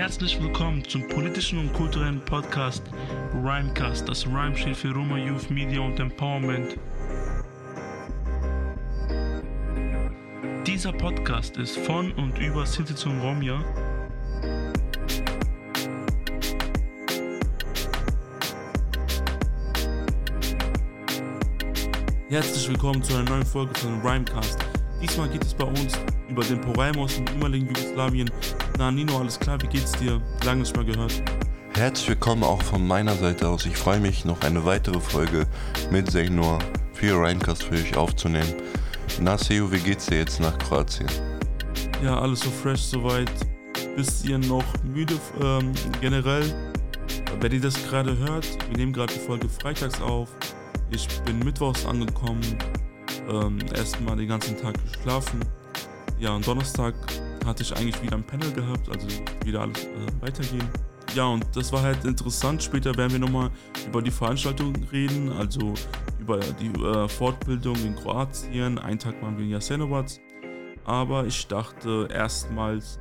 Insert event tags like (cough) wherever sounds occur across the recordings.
Herzlich willkommen zum politischen und kulturellen Podcast Rhymecast. Das Rhyme steht für Roma Youth Media und Empowerment. Dieser Podcast ist von und über Sinti und Romja Herzlich willkommen zu einer neuen Folge von Rhymecast. Diesmal geht es bei uns über den Poraimos im ehemaligen Jugoslawien. Na Nino, alles klar, wie geht's dir? Lange nicht mehr gehört. Herzlich willkommen auch von meiner Seite aus. Ich freue mich, noch eine weitere Folge mit Zeynor für Rhymecast für euch aufzunehmen. Na Seo, wie geht's dir jetzt nach Kroatien? Ja, alles so fresh soweit. Bisschen noch müde ähm, generell. Wenn ihr das gerade hört, wir nehmen gerade die Folge freitags auf. Ich bin mittwochs angekommen, ähm, erstmal den ganzen Tag geschlafen. Ja, und Donnerstag hatte ich eigentlich wieder ein Panel gehabt, also wieder alles äh, weitergehen. Ja, und das war halt interessant. Später werden wir nochmal über die Veranstaltung reden, also über die äh, Fortbildung in Kroatien. Einen Tag waren wir in Jasenovac. Aber ich dachte erstmals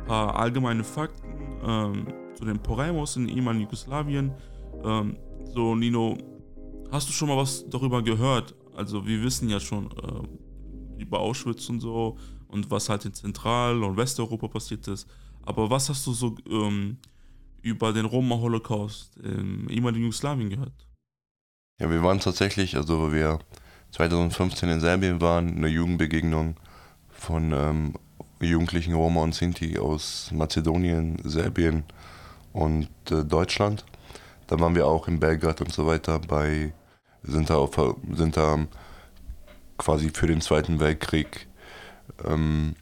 ein paar allgemeine Fakten ähm, zu den Poraimos in ehemaligen Jugoslawien. Ähm, so, Nino, Hast du schon mal was darüber gehört? Also wir wissen ja schon äh, über Auschwitz und so und was halt in Zentral- und Westeuropa passiert ist. Aber was hast du so ähm, über den Roma-Holocaust im ehemaligen Jugoslawien gehört? Ja, wir waren tatsächlich, also wir 2015 in Serbien waren, eine Jugendbegegnung von ähm, Jugendlichen Roma und Sinti aus Mazedonien, Serbien und äh, Deutschland. Da waren wir auch in Belgrad und so weiter bei sind da, auf, sind da quasi für den Zweiten Weltkrieg ähm,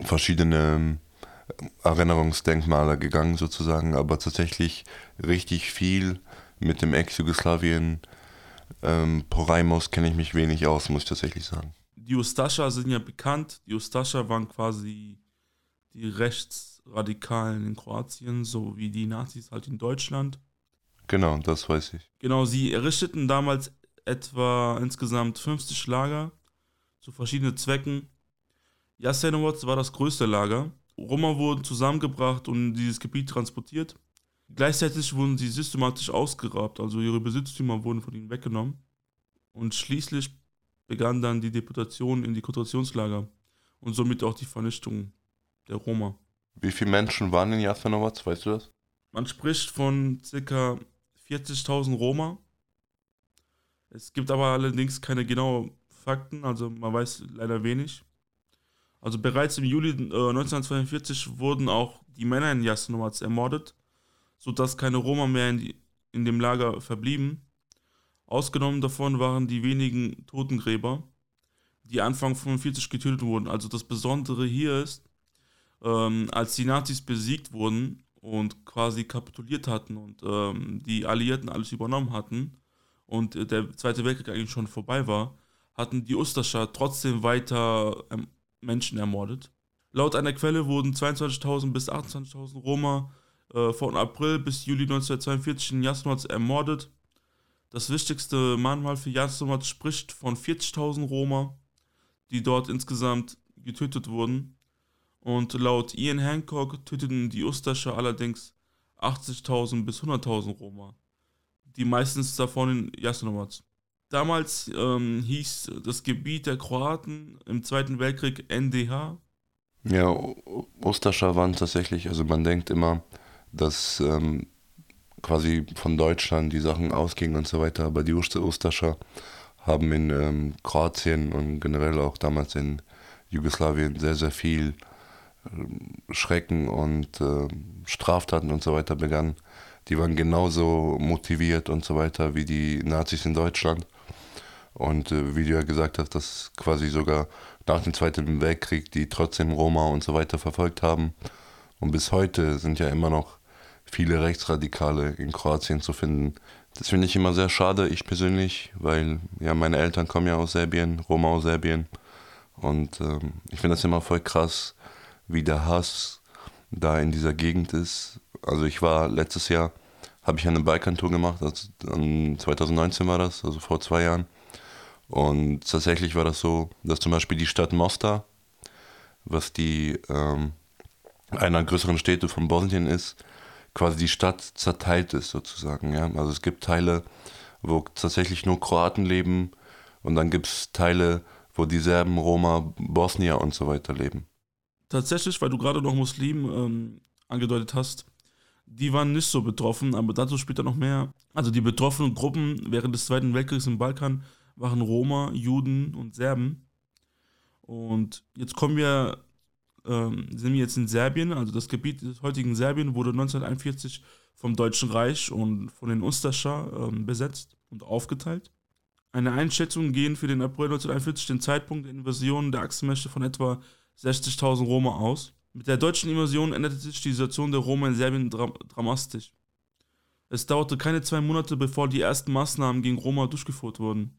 verschiedene Erinnerungsdenkmale gegangen sozusagen, aber tatsächlich richtig viel mit dem Ex-Jugoslawien ähm, Poraimos kenne ich mich wenig aus, muss ich tatsächlich sagen. Die Ustascha sind ja bekannt. Die Ustascha waren quasi die Rechtsradikalen in Kroatien, so wie die Nazis halt in Deutschland. Genau, das weiß ich. Genau, sie errichteten damals etwa insgesamt 50 Lager zu verschiedenen Zwecken. Jasenovac war das größte Lager. Roma wurden zusammengebracht und in dieses Gebiet transportiert. Gleichzeitig wurden sie systematisch ausgeraubt, also ihre Besitztümer wurden von ihnen weggenommen. Und schließlich begann dann die Deportation in die Konzentrationslager und somit auch die Vernichtung der Roma. Wie viele Menschen waren in Jasenovac, weißt du das? Man spricht von ca. 40.000 Roma. Es gibt aber allerdings keine genauen Fakten, also man weiß leider wenig. Also bereits im Juli äh, 1942 wurden auch die Männer in Jasenovac ermordet, sodass keine Roma mehr in, die, in dem Lager verblieben. Ausgenommen davon waren die wenigen Totengräber, die Anfang 1945 getötet wurden. Also das Besondere hier ist, ähm, als die Nazis besiegt wurden, und quasi kapituliert hatten und ähm, die Alliierten alles übernommen hatten und äh, der Zweite Weltkrieg eigentlich schon vorbei war, hatten die Ustascha trotzdem weiter ähm, Menschen ermordet. Laut einer Quelle wurden 22.000 bis 28.000 Roma äh, von April bis Juli 1942 in Jasnovac ermordet. Das wichtigste Mahnmal für Jasnovac spricht von 40.000 Roma, die dort insgesamt getötet wurden. Und laut Ian Hancock töteten die Ustascher allerdings 80.000 bis 100.000 Roma. Die meistens davon in Jasenovac. Damals ähm, hieß das Gebiet der Kroaten im Zweiten Weltkrieg NDH. Ja, Ustascher waren tatsächlich, also man denkt immer, dass ähm, quasi von Deutschland die Sachen ausgingen und so weiter, aber die Ustascher haben in ähm, Kroatien und generell auch damals in Jugoslawien sehr, sehr viel Schrecken und äh, Straftaten und so weiter begannen, die waren genauso motiviert und so weiter wie die Nazis in Deutschland. Und äh, wie du ja gesagt hast, dass quasi sogar nach dem Zweiten Weltkrieg die trotzdem Roma und so weiter verfolgt haben. Und bis heute sind ja immer noch viele Rechtsradikale in Kroatien zu finden. Das finde ich immer sehr schade, ich persönlich, weil ja meine Eltern kommen ja aus Serbien, Roma aus Serbien. Und ähm, ich finde das immer voll krass, wie der Hass da in dieser Gegend ist. Also ich war letztes Jahr, habe ich eine Balkantour gemacht, also 2019 war das, also vor zwei Jahren. Und tatsächlich war das so, dass zum Beispiel die Stadt Mostar, was die ähm, einer größeren Städte von Bosnien ist, quasi die Stadt zerteilt ist sozusagen. Ja? Also es gibt Teile, wo tatsächlich nur Kroaten leben und dann gibt es Teile, wo die Serben, Roma, Bosnier und so weiter leben. Tatsächlich, weil du gerade noch Muslimen ähm, angedeutet hast, die waren nicht so betroffen, aber dazu später noch mehr. Also die betroffenen Gruppen während des Zweiten Weltkriegs im Balkan waren Roma, Juden und Serben. Und jetzt kommen wir, ähm, sind wir jetzt in Serbien, also das Gebiet des heutigen Serbien wurde 1941 vom Deutschen Reich und von den Ustascha ähm, besetzt und aufgeteilt. Eine Einschätzung gehen für den April 1941 den Zeitpunkt der Invasion der Achsenmächte von etwa 60.000 Roma aus. Mit der deutschen Invasion änderte sich die Situation der Roma in Serbien dra dramatisch. Es dauerte keine zwei Monate, bevor die ersten Maßnahmen gegen Roma durchgeführt wurden.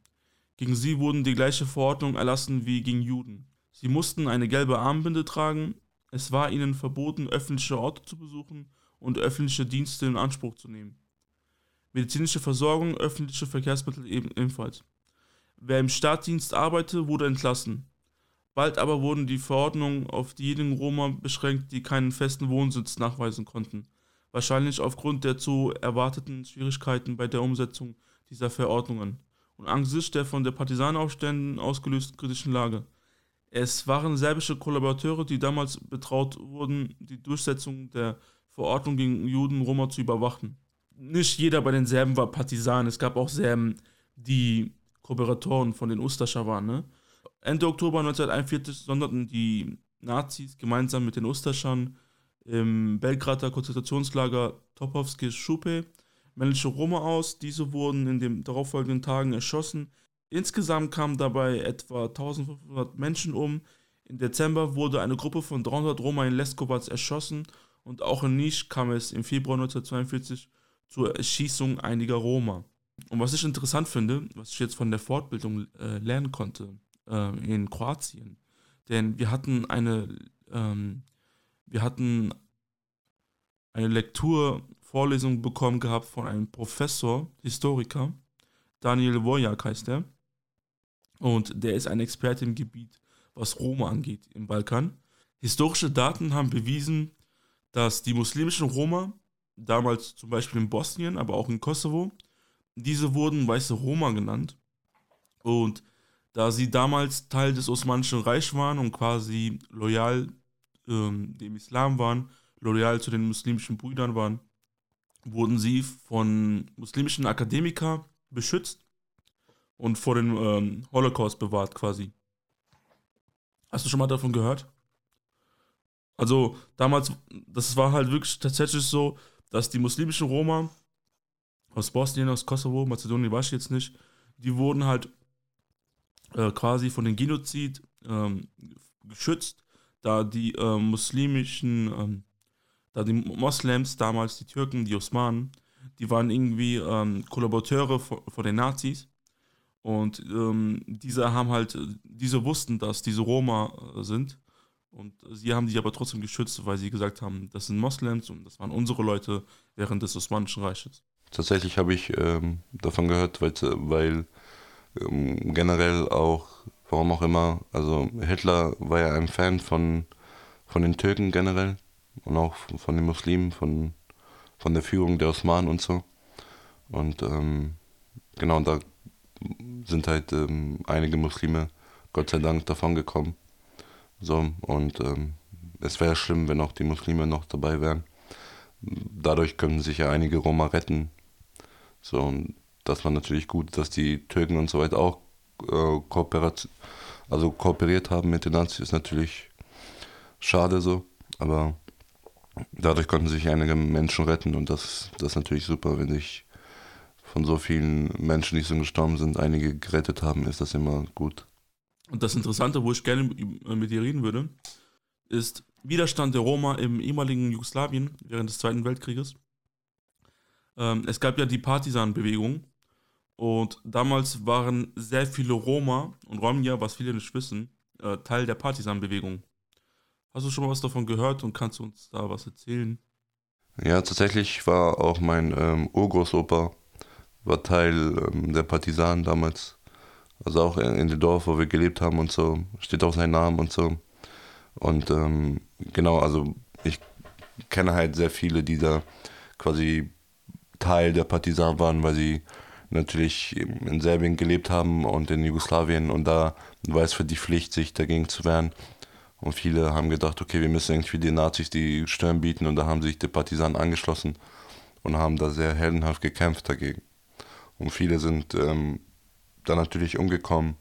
Gegen sie wurden die gleiche Verordnung erlassen wie gegen Juden. Sie mussten eine gelbe Armbinde tragen, es war ihnen verboten, öffentliche Orte zu besuchen und öffentliche Dienste in Anspruch zu nehmen. Medizinische Versorgung, öffentliche Verkehrsmittel ebenfalls. Wer im Staatsdienst arbeitete, wurde entlassen. Bald aber wurden die Verordnungen auf diejenigen Roma beschränkt, die keinen festen Wohnsitz nachweisen konnten, wahrscheinlich aufgrund der zu erwarteten Schwierigkeiten bei der Umsetzung dieser Verordnungen und angesichts der von der Partisanenaufständen ausgelösten kritischen Lage. Es waren serbische Kollaborateure, die damals betraut wurden, die Durchsetzung der Verordnung gegen Juden Roma zu überwachen nicht jeder bei den Serben war Partisan. Es gab auch Serben, die Kooperatoren von den Ustascha waren. Ne? Ende Oktober 1941 sonderten die Nazis gemeinsam mit den Ustaschern im Belgrader Konzentrationslager Topovske Schupe männliche Roma aus. Diese wurden in den darauffolgenden Tagen erschossen. Insgesamt kamen dabei etwa 1500 Menschen um. Im Dezember wurde eine Gruppe von 300 Roma in Leskovac erschossen und auch in Nisch kam es im Februar 1942 zur Erschießung einiger Roma. Und was ich interessant finde, was ich jetzt von der Fortbildung äh, lernen konnte äh, in Kroatien, denn wir hatten eine, ähm, wir hatten eine Lekturvorlesung bekommen gehabt von einem Professor, Historiker, Daniel Wojak heißt er, und der ist ein Experte im Gebiet, was Roma angeht im Balkan. Historische Daten haben bewiesen, dass die muslimischen Roma damals zum Beispiel in Bosnien, aber auch in Kosovo. Diese wurden weiße Roma genannt. Und da sie damals Teil des Osmanischen Reichs waren und quasi loyal ähm, dem Islam waren, loyal zu den muslimischen Brüdern waren, wurden sie von muslimischen Akademikern beschützt und vor dem ähm, Holocaust bewahrt quasi. Hast du schon mal davon gehört? Also damals, das war halt wirklich tatsächlich so, dass die muslimischen Roma aus Bosnien, aus Kosovo, Mazedonien war ich jetzt nicht, die wurden halt äh, quasi von dem Genozid ähm, geschützt, da die äh, muslimischen, ähm, da die Moslems damals, die Türken, die Osmanen, die waren irgendwie ähm, Kollaborateure von, den Nazis und ähm, diese haben halt, diese wussten, dass diese Roma äh, sind und sie haben die aber trotzdem geschützt, weil sie gesagt haben, das sind Moslems und das waren unsere Leute während des Osmanischen Reiches. Tatsächlich habe ich ähm, davon gehört, weil, weil generell auch, warum auch immer, also Hitler war ja ein Fan von, von den Türken generell und auch von den Muslimen, von, von der Führung der Osmanen und so. Und ähm, genau, da sind halt ähm, einige Muslime, Gott sei Dank, davon gekommen. So, und ähm, es wäre schlimm, wenn auch die Muslime noch dabei wären. Dadurch könnten sich ja einige Roma retten. So, und das war natürlich gut, dass die Türken und so weiter auch äh, kooperat also kooperiert haben mit den Nazis, ist natürlich schade so, aber dadurch konnten sich einige Menschen retten und das, das ist natürlich super, wenn sich von so vielen Menschen, die schon gestorben sind, einige gerettet haben, ist das immer gut. Und das Interessante, wo ich gerne mit dir reden würde, ist Widerstand der Roma im ehemaligen Jugoslawien während des Zweiten Weltkrieges. Ähm, es gab ja die Partisanbewegung und damals waren sehr viele Roma und Romja, was viele nicht wissen, äh, Teil der Partisanbewegung. Hast du schon mal was davon gehört und kannst du uns da was erzählen? Ja, tatsächlich war auch mein ähm, Urgroßopa war Teil ähm, der Partisanen damals. Also auch in dem Dorf, wo wir gelebt haben und so, steht auch sein Name und so. Und ähm, genau, also ich kenne halt sehr viele, die da quasi Teil der Partisanen waren, weil sie natürlich in Serbien gelebt haben und in Jugoslawien und da war es für die Pflicht, sich dagegen zu wehren. Und viele haben gedacht, okay, wir müssen irgendwie den Nazis die Stirn bieten und da haben sich die Partisanen angeschlossen und haben da sehr heldenhaft gekämpft dagegen. Und viele sind ähm, dann natürlich umgekommen,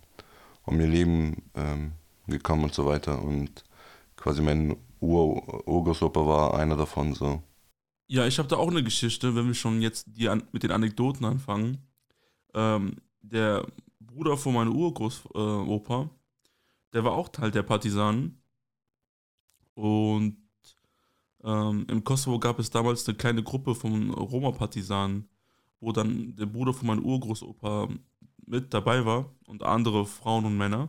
um ihr Leben ähm, gekommen und so weiter. Und quasi mein Ur Urgroßopa war einer davon so. Ja, ich habe da auch eine Geschichte, wenn wir schon jetzt die an, mit den Anekdoten anfangen. Ähm, der Bruder von meinem Urgroßopa, äh, der war auch Teil der Partisanen. Und ähm, im Kosovo gab es damals eine kleine Gruppe von Roma-Partisanen, wo dann der Bruder von meinem Urgroßopa mit dabei war und andere Frauen und Männer.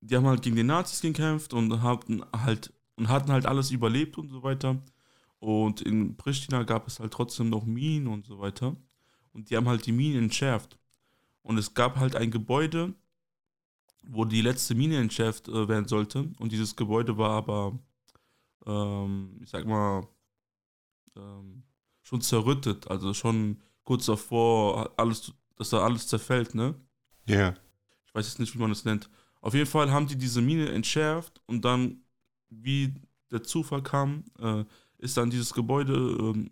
Die haben halt gegen die Nazis gekämpft und hatten halt und hatten halt alles überlebt und so weiter. Und in Pristina gab es halt trotzdem noch Minen und so weiter. Und die haben halt die Minen entschärft. Und es gab halt ein Gebäude, wo die letzte Mine entschärft äh, werden sollte. Und dieses Gebäude war aber, ähm, ich sag mal, ähm, schon zerrüttet. Also schon kurz davor, alles, dass da alles zerfällt, ne? Ja. Yeah. Ich weiß jetzt nicht, wie man das nennt. Auf jeden Fall haben die diese Mine entschärft und dann, wie der Zufall kam, äh, ist dann dieses Gebäude ähm,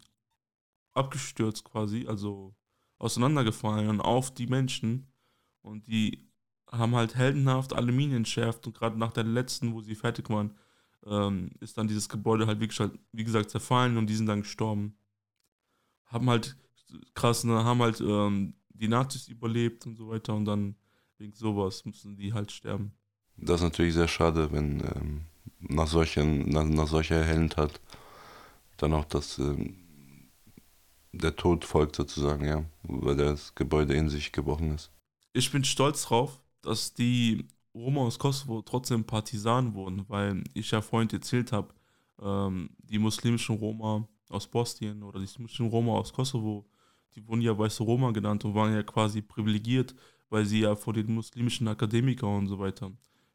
abgestürzt quasi, also auseinandergefallen auf die Menschen und die haben halt heldenhaft Minen entschärft und gerade nach der letzten, wo sie fertig waren, ähm, ist dann dieses Gebäude halt wirklich, halt, wie gesagt, zerfallen und die sind dann gestorben. Haben halt krass, ne, haben halt ähm, die Nazis überlebt und so weiter und dann wegen sowas müssen die halt sterben. Das ist natürlich sehr schade, wenn ähm, nach, solchen, nach, nach solcher Heldentat dann auch das, ähm, der Tod folgt sozusagen, ja, weil das Gebäude in sich gebrochen ist. Ich bin stolz drauf, dass die Roma aus Kosovo trotzdem Partisanen wurden, weil ich ja vorhin erzählt habe, ähm, die muslimischen Roma aus Bosnien oder die muslimischen Roma aus Kosovo, die wurden ja weiße Roma genannt und waren ja quasi privilegiert, weil sie ja vor den muslimischen Akademikern und so weiter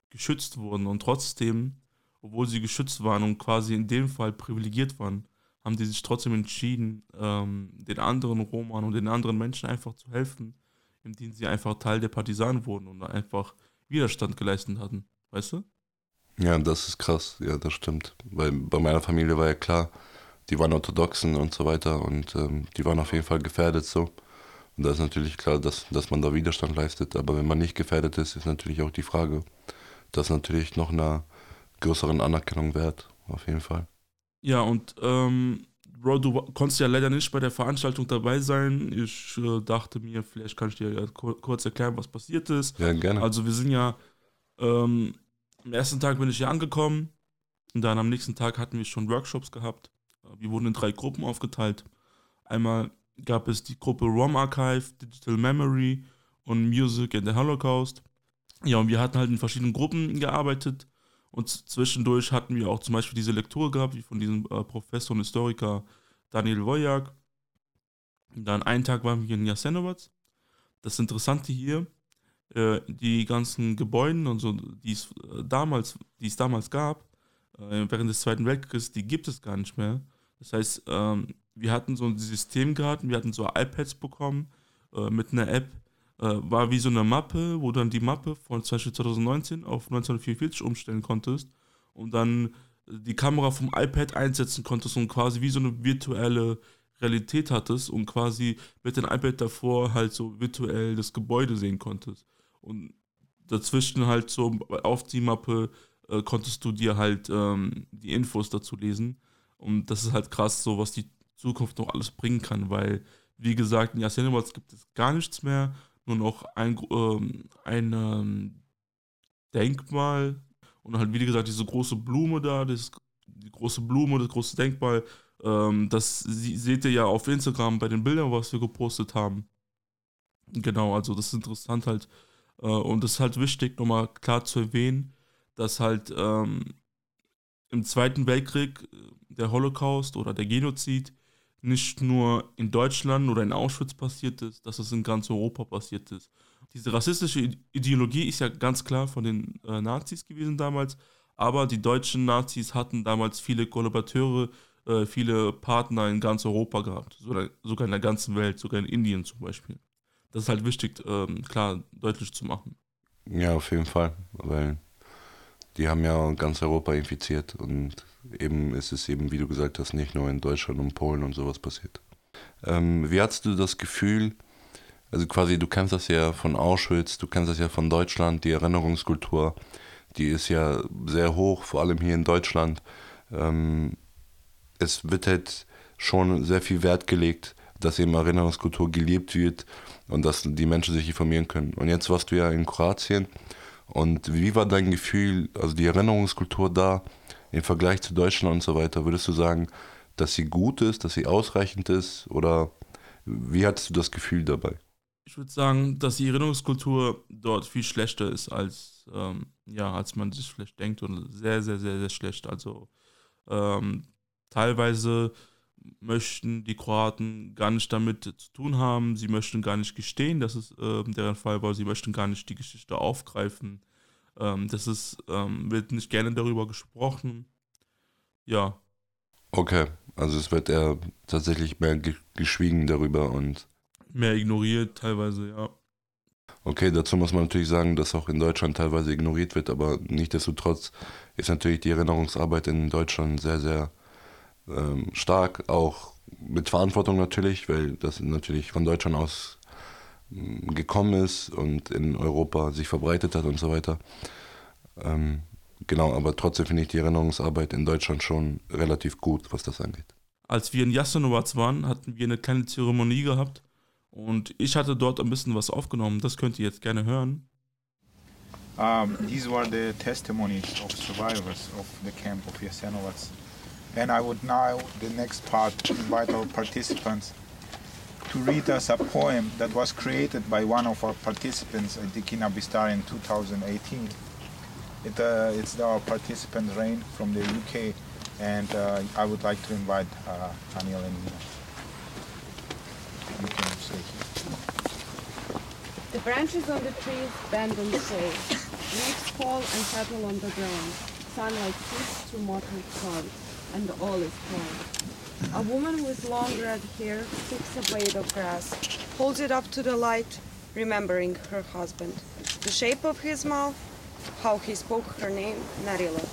geschützt wurden. Und trotzdem, obwohl sie geschützt waren und quasi in dem Fall privilegiert waren, haben die sich trotzdem entschieden, ähm, den anderen Roman und den anderen Menschen einfach zu helfen, indem sie einfach Teil der Partisanen wurden und einfach Widerstand geleistet hatten. Weißt du? Ja, das ist krass. Ja, das stimmt. Weil bei meiner Familie war ja klar, die waren Orthodoxen und so weiter und ähm, die waren auf jeden Fall gefährdet so. Und da ist natürlich klar, dass, dass man da Widerstand leistet. Aber wenn man nicht gefährdet ist, ist natürlich auch die Frage, dass natürlich noch einer größeren Anerkennung wert, auf jeden Fall. Ja, und ähm, Bro, du konntest ja leider nicht bei der Veranstaltung dabei sein. Ich äh, dachte mir, vielleicht kann ich dir ja kurz erklären, was passiert ist. Ja, gerne. Also wir sind ja, ähm, am ersten Tag bin ich hier angekommen und dann am nächsten Tag hatten wir schon Workshops gehabt. Wir wurden in drei Gruppen aufgeteilt. Einmal gab es die Gruppe ROM Archive, Digital Memory und Music and the Holocaust. Ja, und wir hatten halt in verschiedenen Gruppen gearbeitet und zwischendurch hatten wir auch zum Beispiel diese Lektur gehabt, wie von diesem äh, Professor und Historiker Daniel Wojak. Dann einen Tag waren wir in Jasenovac. Das Interessante hier, äh, die ganzen Gebäude und so, die es äh, damals, die es damals gab, äh, während des Zweiten Weltkriegs, die gibt es gar nicht mehr. Das heißt, ähm, wir hatten so ein System gehabt, wir hatten so iPads bekommen äh, mit einer App, war wie so eine Mappe, wo dann die Mappe von zum Beispiel 2019 auf 1944 umstellen konntest und dann die Kamera vom iPad einsetzen konntest und quasi wie so eine virtuelle Realität hattest und quasi mit dem iPad davor halt so virtuell das Gebäude sehen konntest. Und dazwischen halt so auf die Mappe äh, konntest du dir halt ähm, die Infos dazu lesen. Und das ist halt krass, so was die Zukunft noch alles bringen kann, weil, wie gesagt, in Jasenovac gibt es gar nichts mehr nur noch ein, ähm, ein ähm, Denkmal und halt, wie gesagt, diese große Blume da, das, die große Blume, das große Denkmal, ähm, das seht ihr ja auf Instagram bei den Bildern, was wir gepostet haben. Genau, also das ist interessant halt. Äh, und es ist halt wichtig, nochmal klar zu erwähnen, dass halt ähm, im Zweiten Weltkrieg äh, der Holocaust oder der Genozid nicht nur in Deutschland oder in Auschwitz passiert ist, dass es in ganz Europa passiert ist. Diese rassistische Ideologie ist ja ganz klar von den äh, Nazis gewesen damals, aber die deutschen Nazis hatten damals viele Kollaborateure äh, viele Partner in ganz Europa gehabt, sogar in der ganzen Welt, sogar in Indien zum Beispiel. Das ist halt wichtig, ähm, klar, deutlich zu machen. Ja, auf jeden Fall, weil die haben ja ganz Europa infiziert und eben ist es eben, wie du gesagt hast, nicht nur in Deutschland und Polen und sowas passiert. Ähm, wie hattest du das Gefühl, also quasi, du kennst das ja von Auschwitz, du kennst das ja von Deutschland, die Erinnerungskultur, die ist ja sehr hoch, vor allem hier in Deutschland. Ähm, es wird halt schon sehr viel Wert gelegt, dass eben Erinnerungskultur gelebt wird und dass die Menschen sich informieren können. Und jetzt warst du ja in Kroatien und wie war dein Gefühl, also die Erinnerungskultur da im Vergleich zu Deutschland und so weiter? Würdest du sagen, dass sie gut ist, dass sie ausreichend ist oder wie hattest du das Gefühl dabei? Ich würde sagen, dass die Erinnerungskultur dort viel schlechter ist, als, ähm, ja, als man sich vielleicht denkt und sehr, sehr, sehr, sehr schlecht. Also ähm, teilweise möchten die Kroaten gar nicht damit zu tun haben. Sie möchten gar nicht gestehen, dass es äh, deren Fall war. Sie möchten gar nicht die Geschichte aufgreifen. Ähm, das ist, ähm, wird nicht gerne darüber gesprochen. Ja. Okay, also es wird eher tatsächlich mehr geschwiegen darüber und. Mehr ignoriert teilweise, ja. Okay, dazu muss man natürlich sagen, dass auch in Deutschland teilweise ignoriert wird, aber nichtsdestotrotz ist natürlich die Erinnerungsarbeit in Deutschland sehr, sehr ähm, stark, auch mit Verantwortung natürlich, weil das natürlich von Deutschland aus ähm, gekommen ist und in Europa sich verbreitet hat und so weiter. Ähm, genau, aber trotzdem finde ich die Erinnerungsarbeit in Deutschland schon relativ gut, was das angeht. Als wir in Jasenovac waren, hatten wir eine kleine Zeremonie gehabt und ich hatte dort ein bisschen was aufgenommen. Das könnt ihr jetzt gerne hören. Um, these were the testimonies of survivors of the camp of Jasenovac. And I would now, the next part, invite our participants to read us a poem that was created by one of our participants at the Kina Bistar in 2018. It, uh, it's our participant Rain from the UK, and uh, I would like to invite uh, Anil and Nina. You can say The branches on the trees bend and sway. Leaves fall and settle on the ground. Sunlight seeps through mottled clouds and all is quiet. A woman with long red hair picks a blade of grass, holds it up to the light, remembering her husband. The shape of his mouth, how he spoke her name, Narila.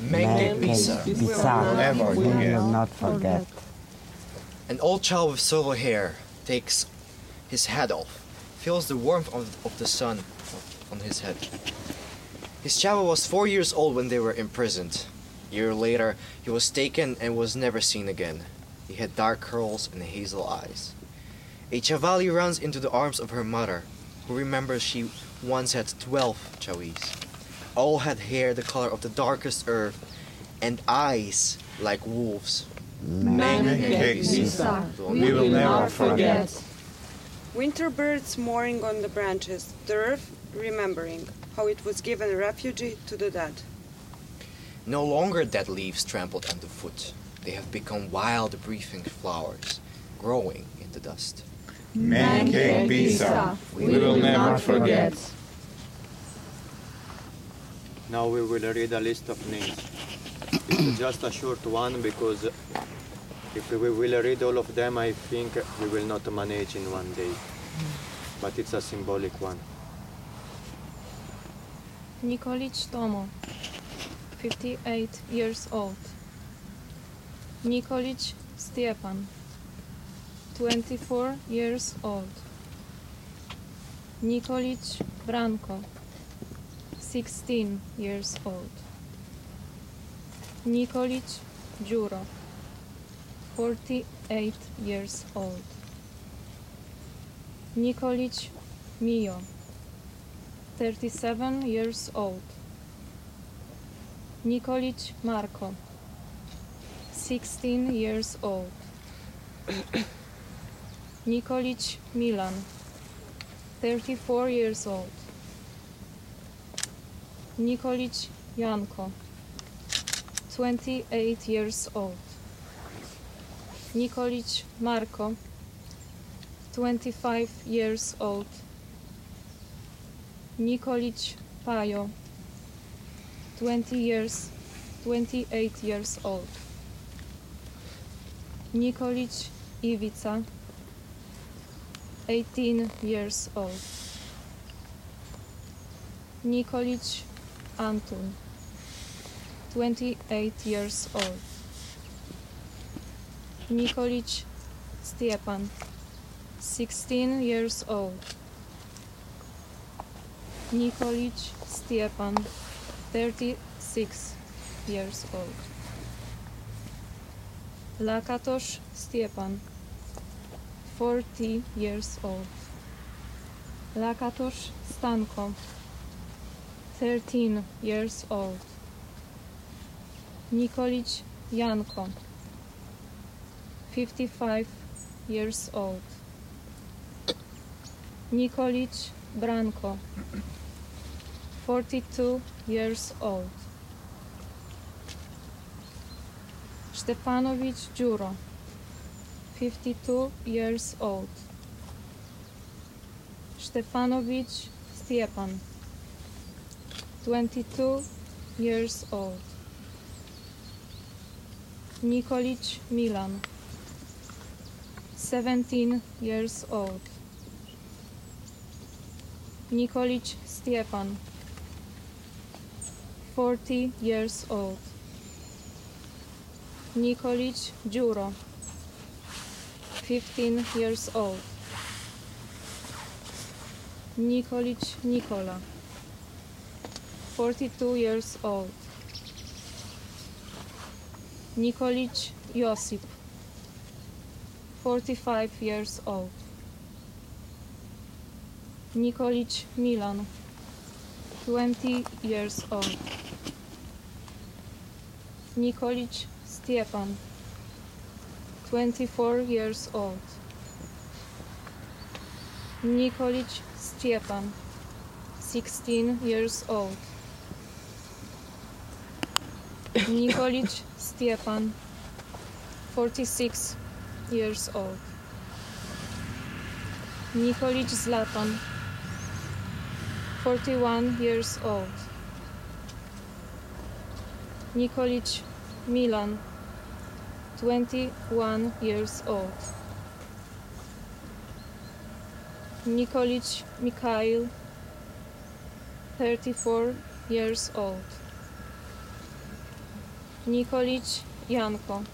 Make Bisa. Never We will not forget. An old child with silver hair takes his hat off, feels the warmth of, of the sun on his head. His child was four years old when they were imprisoned. A year later, he was taken and was never seen again. He had dark curls and hazel eyes. A Chavali runs into the arms of her mother, who remembers she once had twelve Chawis. All had hair the color of the darkest earth and eyes like wolves. Make We will never forget. Winter birds mooring on the branches, the earth remembering how it was given refuge to the dead. No longer dead leaves trampled underfoot. They have become wild breathing flowers, growing in the dust. Make Bisa. We will never forget. Now we will read a list of names. It's just a short one because if we will read all of them, I think we will not manage in one day. But it's a symbolic one. Nikolic Tomo, 58 years old. Nikolic Stepan, 24 years old. Nikolic Branko, 16 years old. Nikolic Juro, 48 years old. Nikolic Mio, 37 years old. Nikolic Marko, 16 years old. (coughs) Nikolic Milan, 34 years old. Nikolic Janko, 28 years old. Nikolic Marko, 25 years old. Nikolic Pajo, 20 years, 28 years old. Nikolic Ivica, 18 years old. Nikolic Antun, 28 years old. Nikolic Stepan, 16 years old. Nikolic Stepan, 36 years old. Lakatosh Stepan, 40 years old. Lakatosh Stanko, 13 years old. Nikolic Janko, 55 years old. Nikolic Branko, 42 years old. Stefanovic Juro, 52 years old. Stefanovic Stjepan, 22 years old. Nikolic Milan, 17 years old. Nikolic Stjepan, 40 years old. Nikolic Juro, 15 years old. Nikolic Nikola, 42 years old. Nikolic Josip, 45 years old. Nikolic Milan, 20 years old. Nikolic Stjepan, 24 years old. Nikolic Stjepan, 16 years old. Nikolic Stjepan, 46 years old. Nikolic Zlatan, 41 years old. Nikolic Milan, 21 years old. Nikolic Mikhail, 34 years old. Nikolic Janko,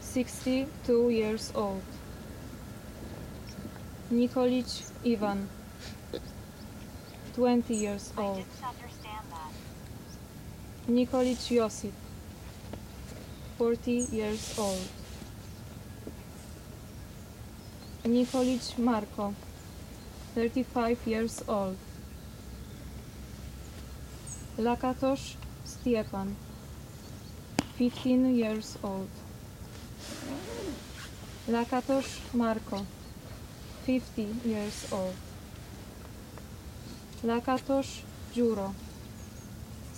62 years old. Nikolic Ivan, 20 years old. Nikolic Josip, 40 years old. Nikolic Marko, 35 years old. Lakatosh Stjepan, 15 years old. Lakatosh Marko, 50 years old. Lakatosh Juro,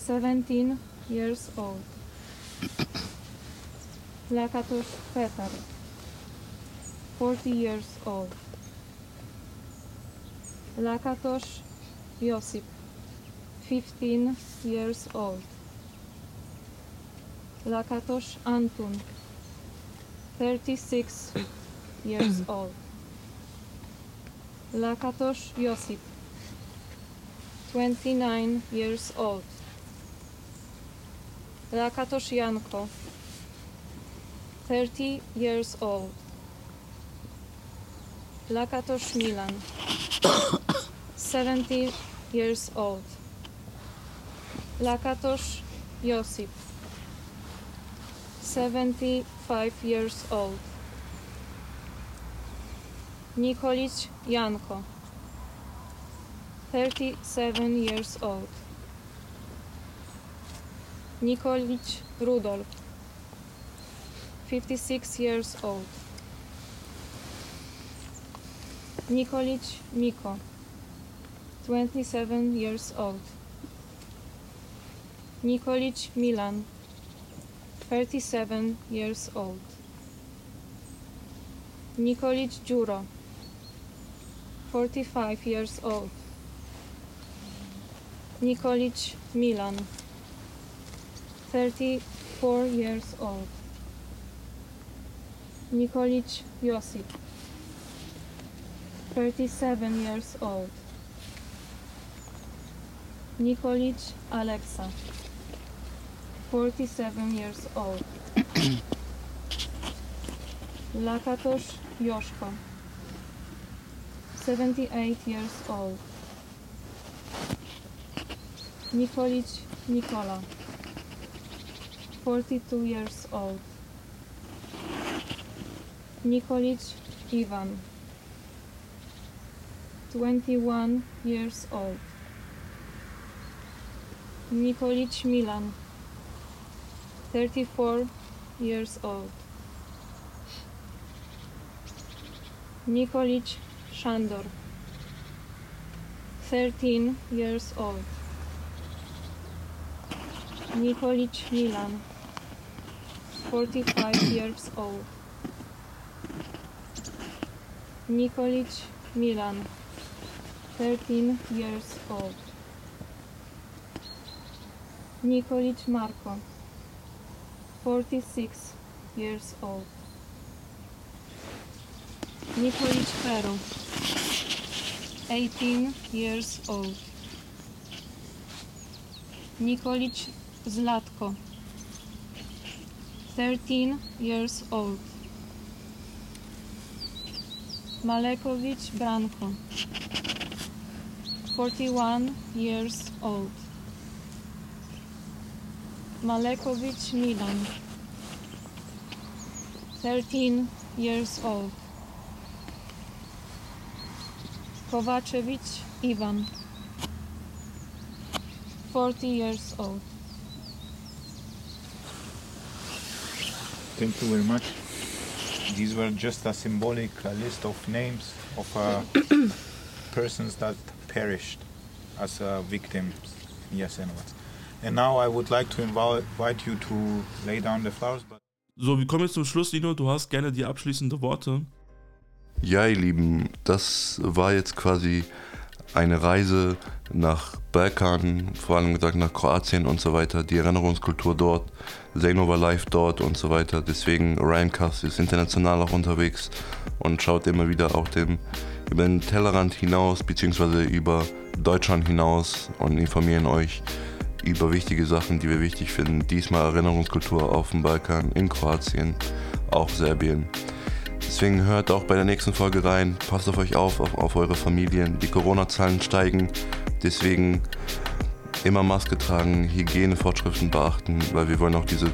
17 years old. Lakatosh Petar, 40 years old. Lakatosh Josip, 15 years old. Lakatosh Antun, 36 years (coughs) old. Lakatosh Josip, 29 years old. Lakatosh Janko, 30 years old. Lakatosh Milan, 70 years old. Lakatosh Josip, 75 years old. Nikolic Janko, 37 years old. Nikolic Rudolf, 56 years old. Nikolic Miko, 27 years old. Nikolic Milan, 37 years old. Nikolic Juro, 45 years old. Nikolic Milan, 34 years old. Nikolic Josip, 37 years old. Nikolic Alexa, 47 years old. (coughs) Lakatosh Joszko, 78 years old. Nikolic Nikola, 42 years old. Nikolic Ivan, 21 years old. Nikolic Milan, 34 years old. Nikolic Shandor, 13 years old. Nikolic Milan, 45 years old. Nikolic Milan, 13 years old. Nikolic Marko, 46 years old. Nikolic Pero, 18 years old. Nikolic Zlatko, 13 years old. Malekovic Branko, 41 years old. Malekovic Milan, 13 years old. Kovacevic Ivan, 40 years old. Thank you very much. These were just a symbolic uh, list of names of uh, (coughs) persons that perished as uh, victims in Jasenovac. And now I would like to invite invite you to lay down the flowers. But So, wir kommen jetzt zum Schluss, Lino. Du hast gerne die abschließenden Worte. Ja, ihr Lieben, das war jetzt quasi eine Reise nach Balkan, vor allem gesagt nach Kroatien und so weiter, die Erinnerungskultur dort, Zainova Live dort und so weiter. Deswegen Rhymecast ist international auch unterwegs und schaut immer wieder auch dem, über den Tellerrand hinaus, beziehungsweise über Deutschland hinaus und informieren euch über wichtige Sachen, die wir wichtig finden. Diesmal Erinnerungskultur auf dem Balkan, in Kroatien, auch Serbien. Deswegen hört auch bei der nächsten Folge rein. Passt auf euch auf, auf, auf eure Familien. Die Corona-Zahlen steigen. Deswegen immer Maske tragen, Hygienevorschriften beachten, weil wir wollen auch diese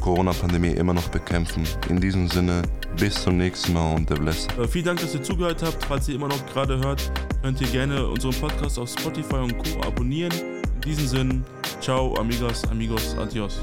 Corona-Pandemie immer noch bekämpfen. In diesem Sinne, bis zum nächsten Mal und der Bless. Äh, vielen Dank, dass ihr zugehört habt. Falls ihr immer noch gerade hört, könnt ihr gerne unseren Podcast auf Spotify und Co. abonnieren. In diesem Sinne, ciao, amigas, amigos, adios.